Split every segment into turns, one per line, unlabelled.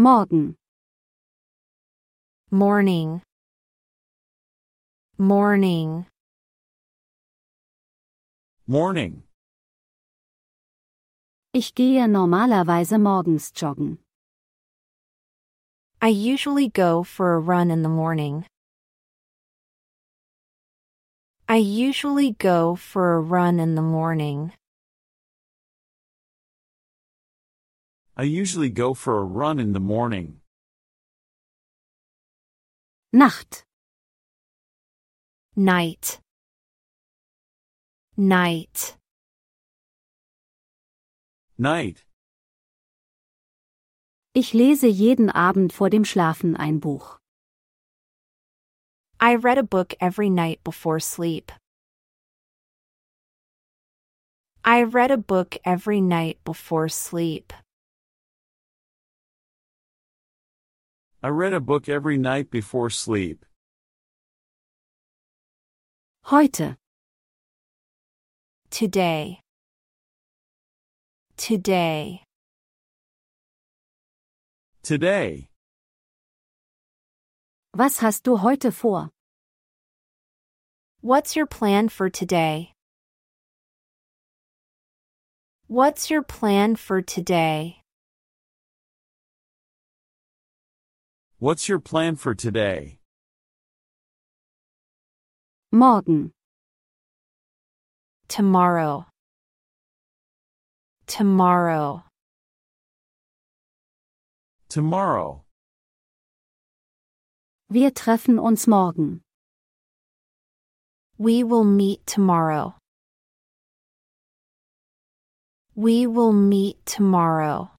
Morgen.
morning morning
Morning.
Ich gehe normalerweise morgens joggen.
I usually go for a run in the morning. I usually go for a run in the morning.
I usually go for a run in the morning.
Nacht.
Night. Night.
Night.
Ich lese jeden Abend vor dem Schlafen ein Buch.
I read a book every night before sleep. I read a book every night before sleep.
I read a book every night before sleep.
Heute.
Today. Today.
Today.
Was hast du heute vor?
What's your plan for today? What's your plan for today?
What's your plan for today?
Morgen.
Tomorrow. Tomorrow.
Tomorrow.
Wir treffen uns morgen.
We will meet tomorrow. We will meet tomorrow.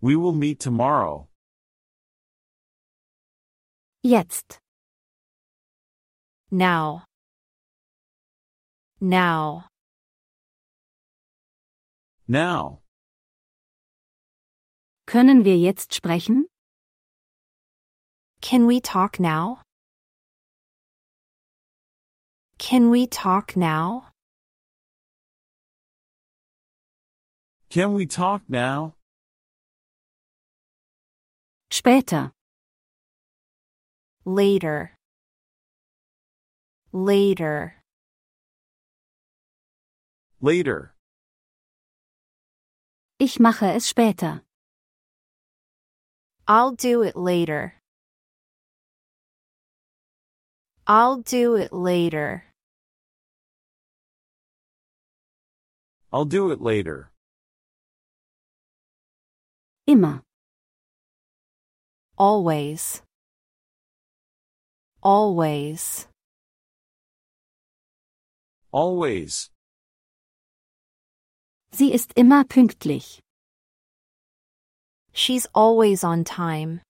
We will meet tomorrow.
Jetzt.
Now. Now.
Now.
Können wir jetzt sprechen?
Can we talk now? Can we talk now?
Can we talk now?
Später.
Later. Later.
Later.
Ich mache es später.
I'll do it later. I'll do it later.
I'll do it later.
Immer.
Always. Always.
Always.
Sie ist immer pünktlich.
She's always on time.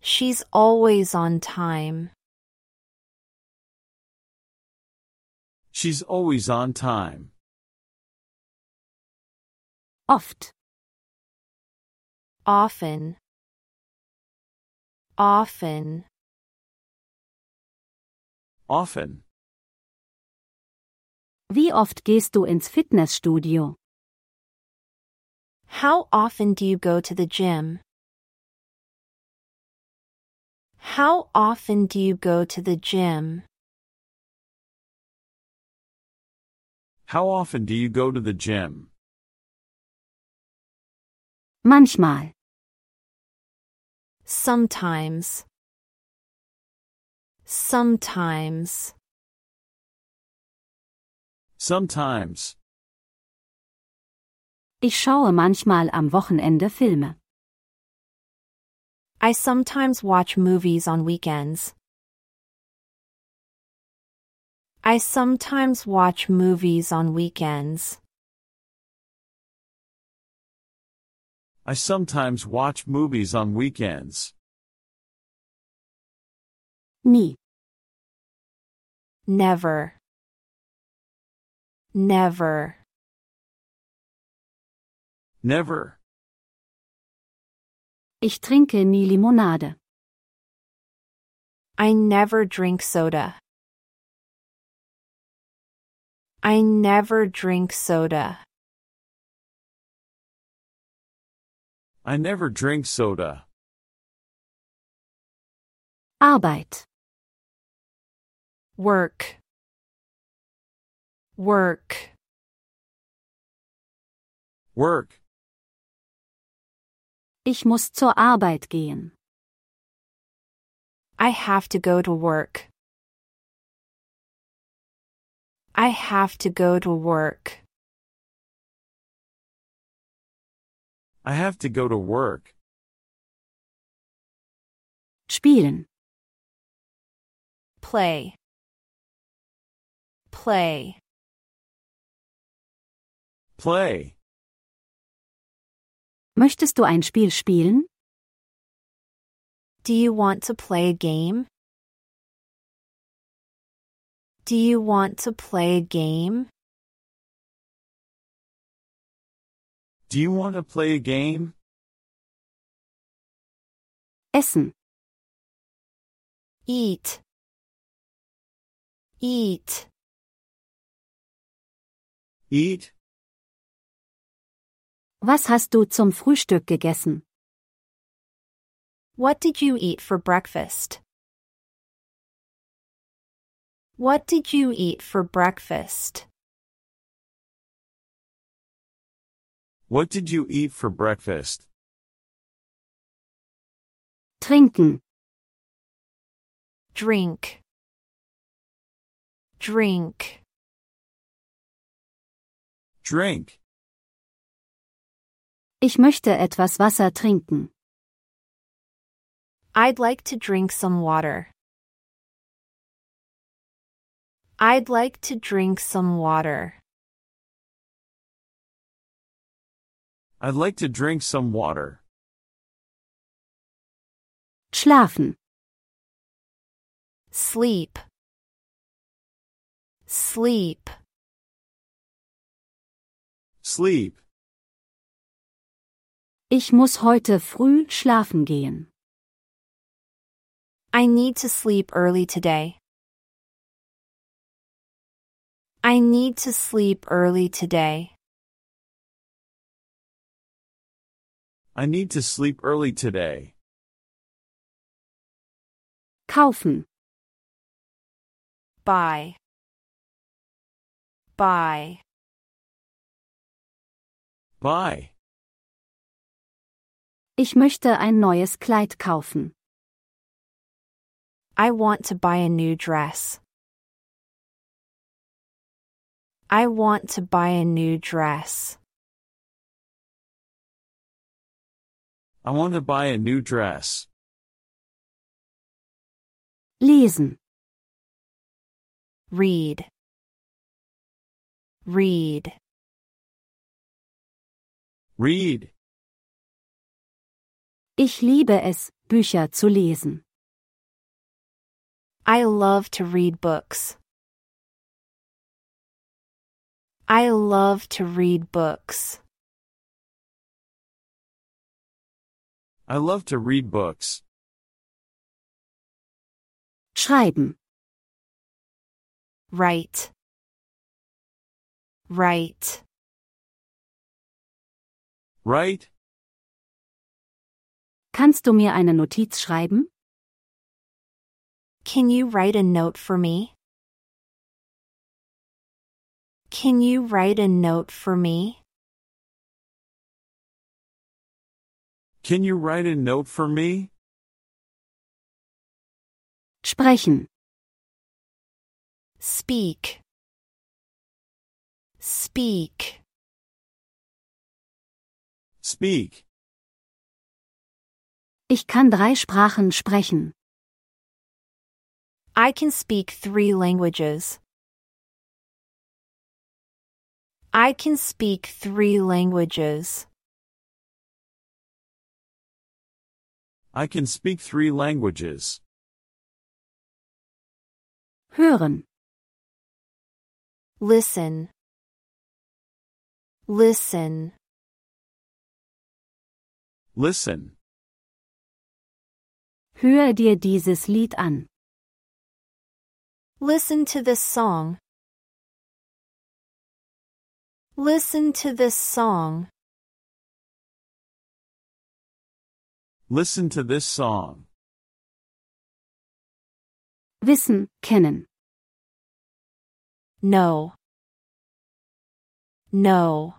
She's always on time.
She's always on time.
Oft.
Often. Often.
Often.
Wie oft gehst du ins Fitnessstudio?
How often do you go to the gym? How often do you go to the gym?
How often do you go to the gym?
Manchmal.
Sometimes. Sometimes.
Sometimes.
Ich schaue manchmal am Wochenende Filme.
I sometimes watch movies on weekends. I sometimes watch movies on weekends.
I sometimes watch movies on weekends.
Nie.
Never. Never.
Never.
Ich trinke nie Limonade.
I never drink soda. I never drink soda.
I never drink soda.
Arbeit,
Work. Work.
Work.
ich muss zur Arbeit gehen.
I have to go to work. I have to go to work.
I have to go to work.
Spielen,
Play. Play.
Play.
möchtest du ein Spiel spielen?
Do you want to play a game? Do you want to play a game?
Do you want to play a game?
Essen,
Eat. Eat.
Eat?
was hast du zum Frühstück gegessen?
What did you eat for breakfast? What did you eat for breakfast?
What did you eat for breakfast?
Trinken,
Drink. Drink.
Drink.
ich möchte etwas Wasser trinken.
I'd like to drink some water. I'd like to drink some water.
I'd like to drink some water.
Schlafen,
Sleep. Sleep.
Sleep.
ich muss heute früh schlafen gehen.
I need to sleep early today. I need to sleep early today.
I need to sleep early today.
Kaufen,
Buy. Buy.
Buy.
ich möchte ein neues Kleid kaufen.
I want to buy a new dress. I want to buy a new dress.
I want to buy a new dress.
Lesen,
Read. Read.
Read.
ich liebe es, Bücher zu lesen.
I love to read books. I love to read books.
I love to read books.
Schreiben,
Write. Write.
Write.
kannst du mir eine Notiz schreiben?
Can you write a note for me? Can you write a note for me?
Can you write a note for me?
Sprechen,
Speak. Speak.
Speak.
ich kann drei Sprachen sprechen.
I can speak three languages. I can speak three languages.
I can speak three languages.
Hören,
Listen. Listen.
Listen.
höre dir dieses Lied an.
Listen to this song. Listen to this song.
Listen to this song.
Wissen, kennen.
Know. Know.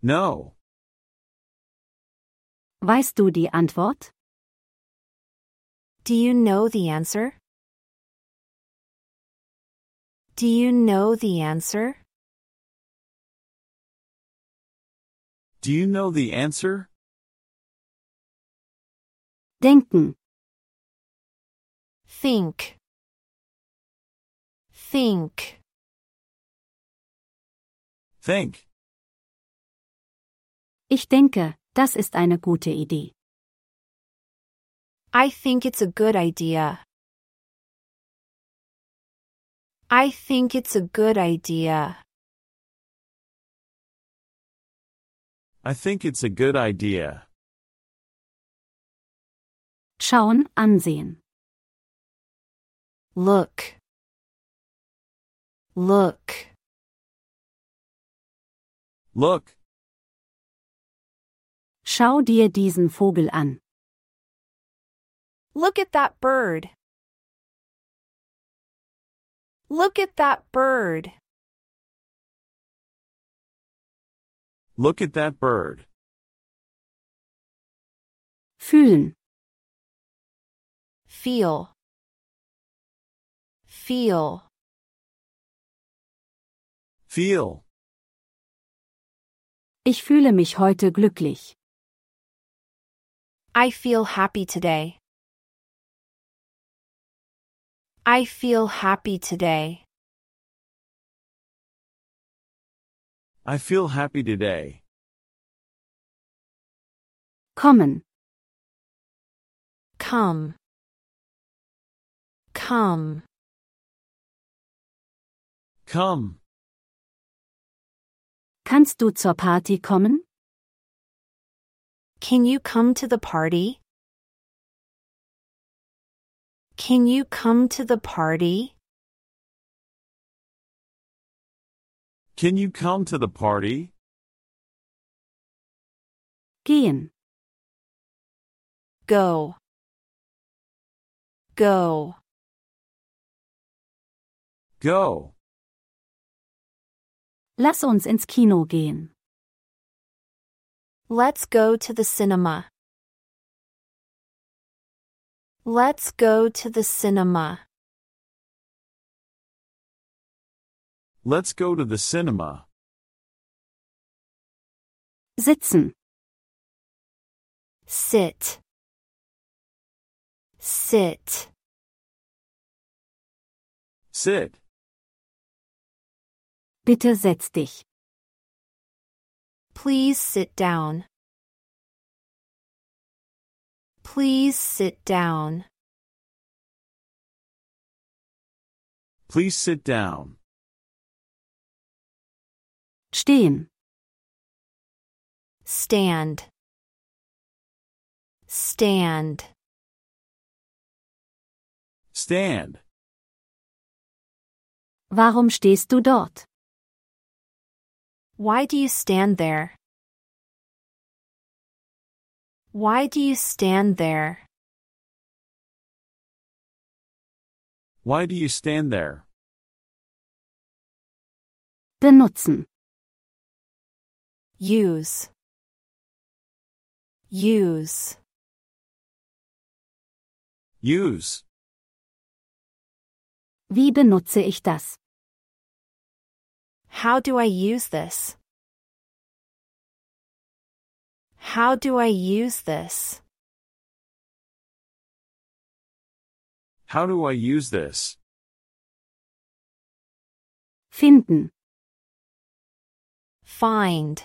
Know.
Weißt du die Antwort?
Do you know the answer? Do you know the answer?
Do you know the answer?
Denken,
Think. Think.
Think.
ich denke, das ist eine gute Idee.
I think it's a good idea. I think it's a good idea.
I think it's a good idea.
Schauen, ansehen.
Look. Look.
Look.
Schau dir diesen Vogel an.
Look at that bird. Look at that bird.
Look at that bird.
Fühlen,
Feel. Feel.
Feel.
ich fühle mich heute glücklich.
I feel happy today. I feel happy today.
I feel happy today.
Kommen,
Come. Come.
Come.
kannst du zur Party kommen?
Can you come to the party? Can you come to the party?
Can you come to the party?
Gehen,
Go. Go.
Go.
lass uns ins Kino gehen.
Let's go to the cinema. Let's go to the cinema.
Let's go to the cinema.
Sitzen,
Sit. Sit.
Sit.
Bitte setz dich.
Please sit down. Please sit down.
Please sit down.
Stehen,
Stand. Stand.
Stand.
warum stehst du dort?
Why do you stand there? Why do you stand there?
Why do you stand there?
Benutzen,
Use. Use.
Use.
wie benutze ich das?
How do I use this? How do I use this?
How do I use this?
Finden,
Find.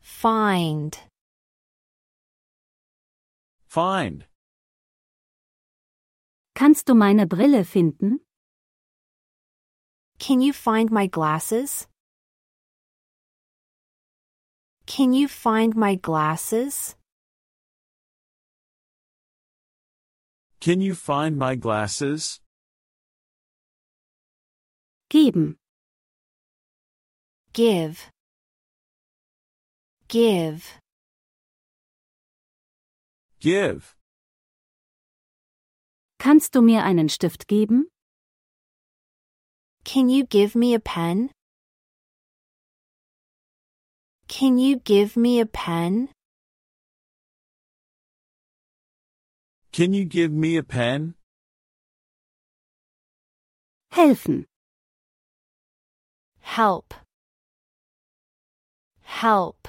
Find.
Find.
kannst du meine Brille finden?
Can you find my glasses? Can you find my glasses?
Can you find my glasses?
Geben,
Give. Give.
Give.
Kannst du mir einen Stift geben?
Can you give me a pen? Can you give me a pen?
Can you give me a pen?
Helfen.
Help. Help.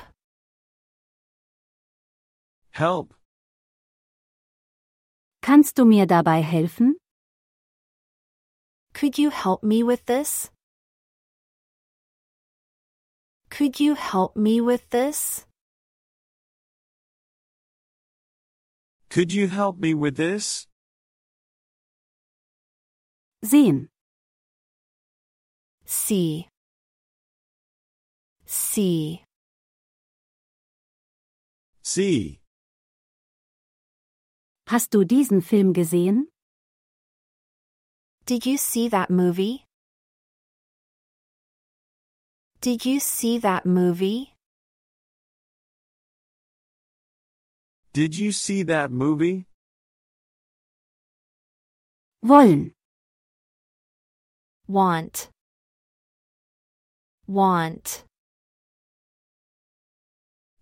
Help.
Kannst du mir dabei helfen?
Could you help me with this? Could you help me with this?
Could you help me with this?
Sehen.
See. See.
See.
Hast du diesen Film gesehen?
Did you see that movie? Did you see that movie?
Did you see that movie?
Wollen.
Want. Want.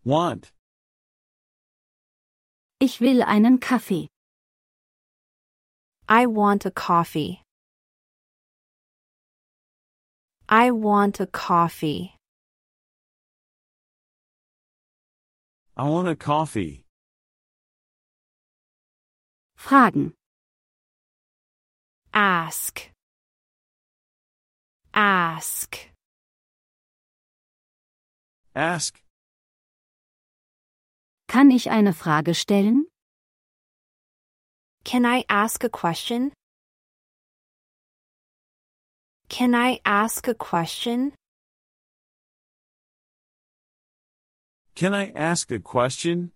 Want.
Ich will einen Kaffee.
I want a coffee. I want a coffee.
I want a coffee.
Fragen.
Ask. Ask.
Ask.
Kann ich eine Frage stellen?
Can I ask a question? Can I ask a question?
Can I ask a question?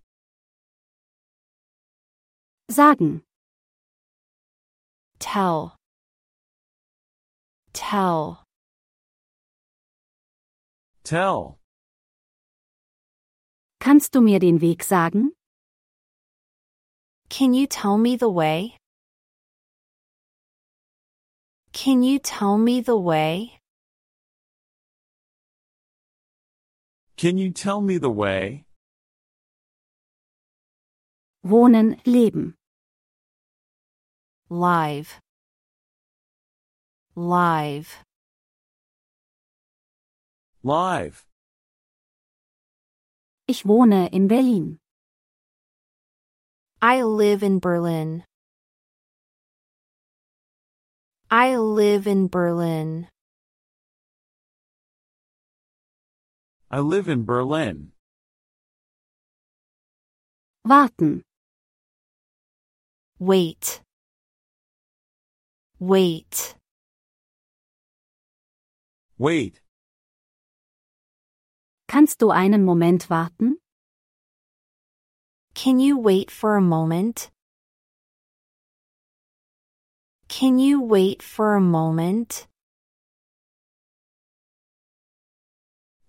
Sagen.
Tell. Tell.
Tell.
Kannst du mir den Weg sagen?
Can you tell me the way? Can you tell me the way?
Can you tell me the way?
Wohnen, leben.
Live. Live.
Live.
Ich wohne in Berlin.
I live in Berlin. I live in Berlin.
I live in Berlin.
Warten.
Wait. Wait.
Wait.
Kannst du einen Moment warten?
Can you wait for a moment? Can you wait for a moment?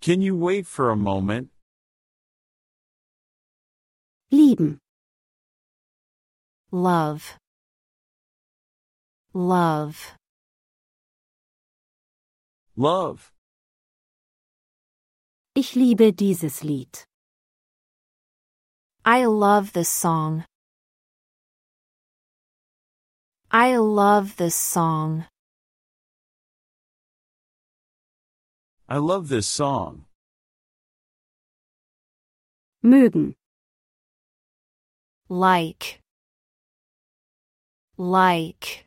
Can you wait for a moment?
Lieben.
Love. Love.
Love.
Ich liebe dieses Lied.
I love this song. I love this song.
I love this song.
Mögen.
Like. Like.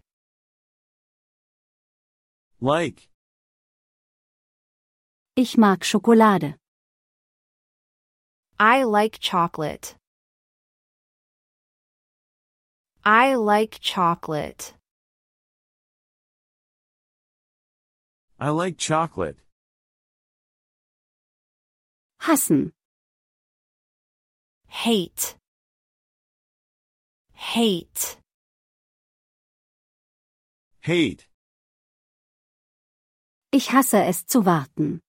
Like.
Ich mag Schokolade.
I like chocolate. I like chocolate.
I like chocolate.
Hassen.
Hate. Hate.
Hate.
Ich hasse es zu warten.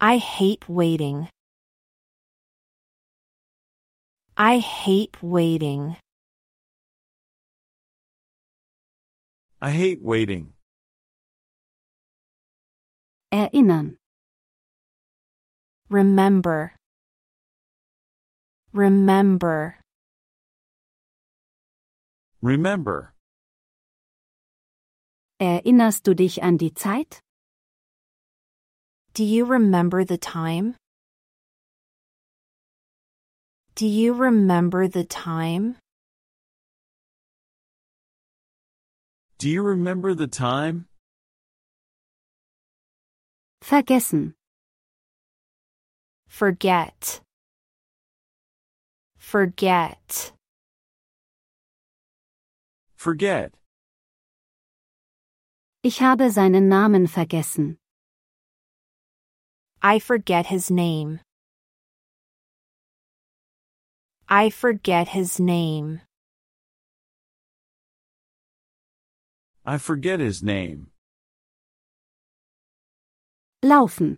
I hate waiting. I hate waiting.
I hate waiting.
Erinnern.
Remember. Remember.
Remember.
Erinnerst du dich an die Zeit?
Do you remember the time? Do you remember the time?
Do you remember the time?
Vergessen.
Forget. Forget.
Forget.
Ich habe seinen Namen vergessen.
I forget his name. I forget his name.
I forget his name.
Laufen.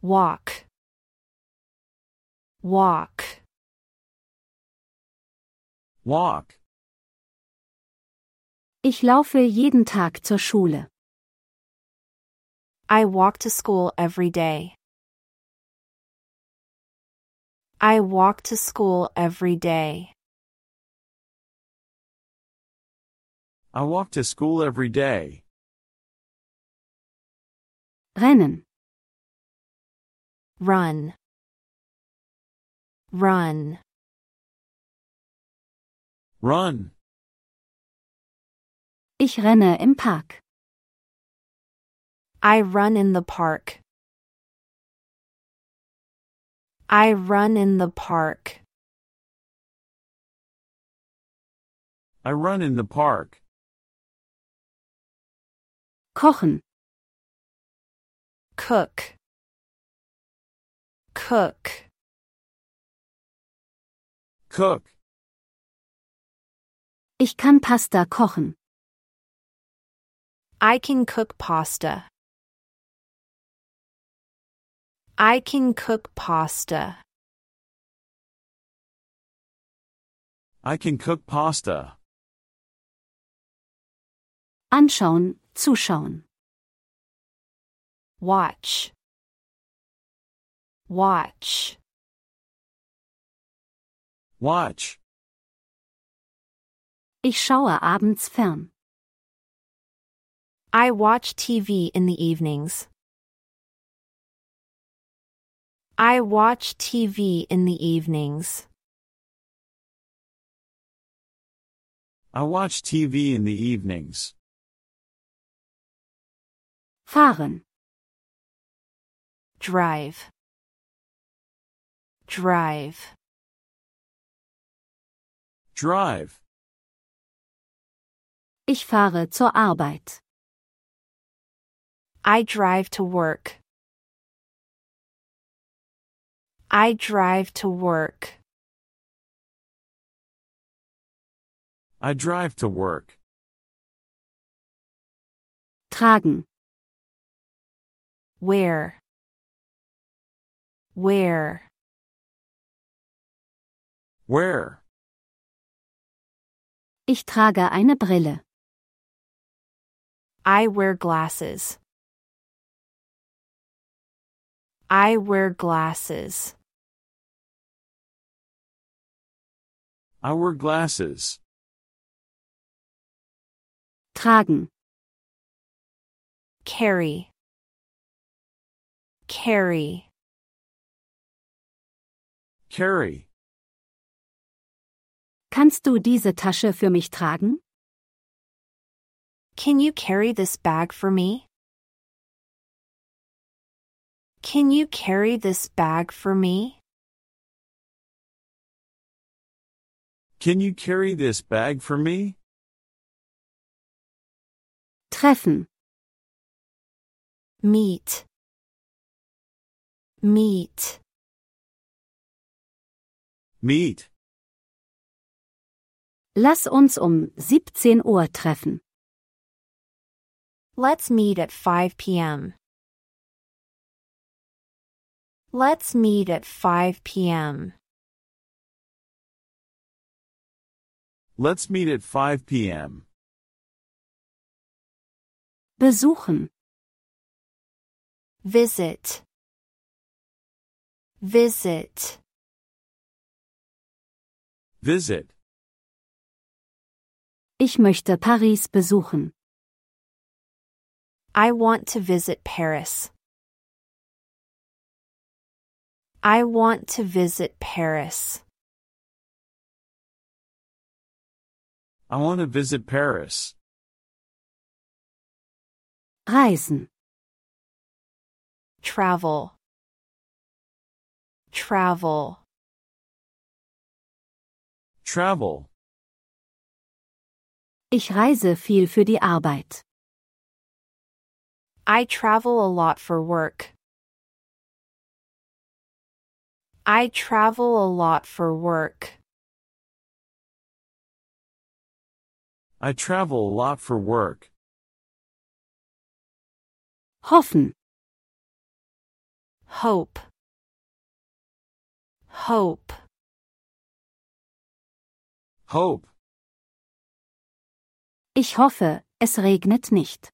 Walk. Walk.
Walk.
Ich laufe jeden Tag zur Schule.
I walk to school every day. I walk to school every day.
I walk to school every day.
Rennen.
Run. Run.
Run.
Ich renne im Park.
I run in the park. I run in the park.
I run in the park.
Kochen.
Cook. Cook.
Cook.
Ich kann Pasta kochen.
I can cook pasta. I can cook pasta.
I can cook pasta.
Anschauen, zuschauen.
Watch. Watch.
Watch.
Ich schaue abends fern.
I watch TV in the evenings. I watch TV in the evenings.
I watch TV in the evenings.
Fahren.
Drive. Drive.
Drive.
Ich fahre zur Arbeit.
I drive to work. I drive to work.
I drive to work.
Tragen.
Wear? Wear?
Wear?
Ich trage eine Brille.
I wear glasses. I wear glasses.
I wear glasses.
Tragen.
Carry. Carry.
Carry.
Kannst du diese Tasche für mich tragen?
Can you carry this bag for me? Can you carry this bag for me?
Can you carry this bag for me?
Treffen.
Meet. Meet.
Meet.
Lass uns um 17 Uhr treffen.
Let's meet at 5 p.m. Let's meet at 5 p.m.
Let's meet at 5 p.m.
Besuchen.
Visit. Visit.
Visit.
Ich möchte Paris besuchen.
I want to visit Paris. I want to visit Paris.
I want to visit Paris.
Reisen.
Travel. Travel.
Travel.
Ich reise viel für die Arbeit.
I travel a lot for work. I travel a lot for work.
I travel a lot for work.
Hoffen.
Hope. Hope.
Hope.
Ich hoffe, es regnet nicht.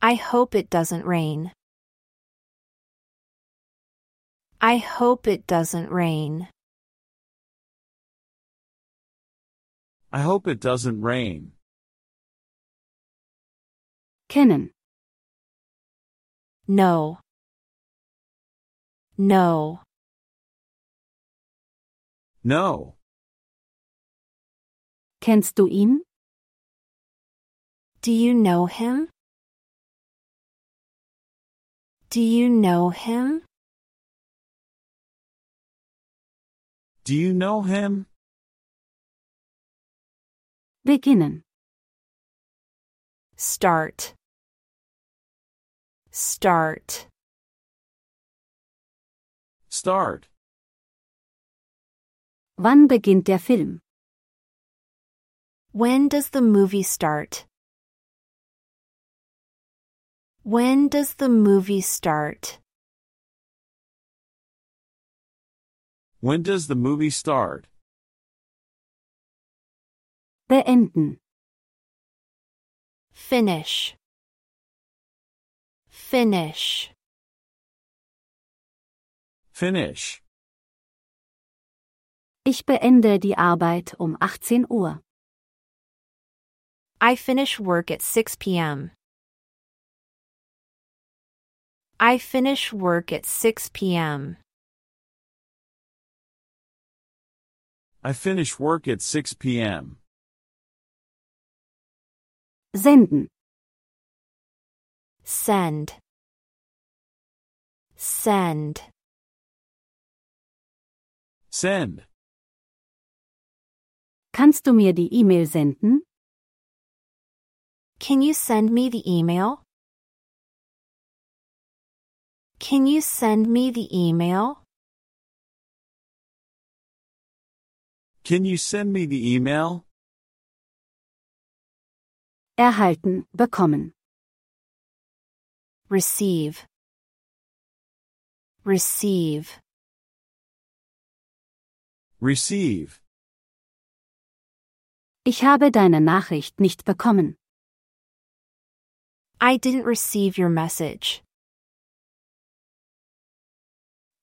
I hope it doesn't rain. I hope it doesn't rain.
I hope it doesn't rain.
Kennen.
Know. Know.
Know.
Kennst du ihn?
Do you know him? Do you know him?
Do you know him?
Beginnen.
Start. Start.
Start.
Wann beginnt der Film?
When does the movie start? When does the movie start?
When does the movie start?
Beenden.
Finish. Finish.
Finish.
Ich beende die Arbeit um 18 Uhr.
I finish work at 6 p.m. I finish work at 6 p.m.
I finish work at 6 p.m.
Senden.
Send. Send.
Send.
Kannst du mir die E-Mail senden?
Can you send me the email? Can you send me the email?
Can you send me the email?
Erhalten, bekommen.
Receive. Receive.
Receive.
Ich habe deine Nachricht nicht bekommen.
I didn't receive your message.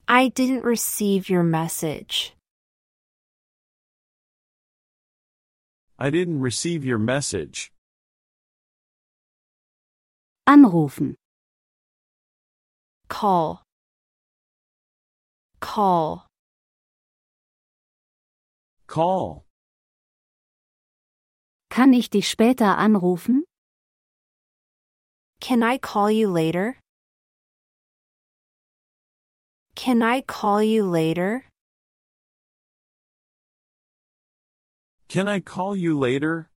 I didn't receive your message.
I didn't receive your message.
Anrufen.
Call. Call.
Call.
Kann ich dich später anrufen?
Can I call you later? Can I call you later?
Can I call you later?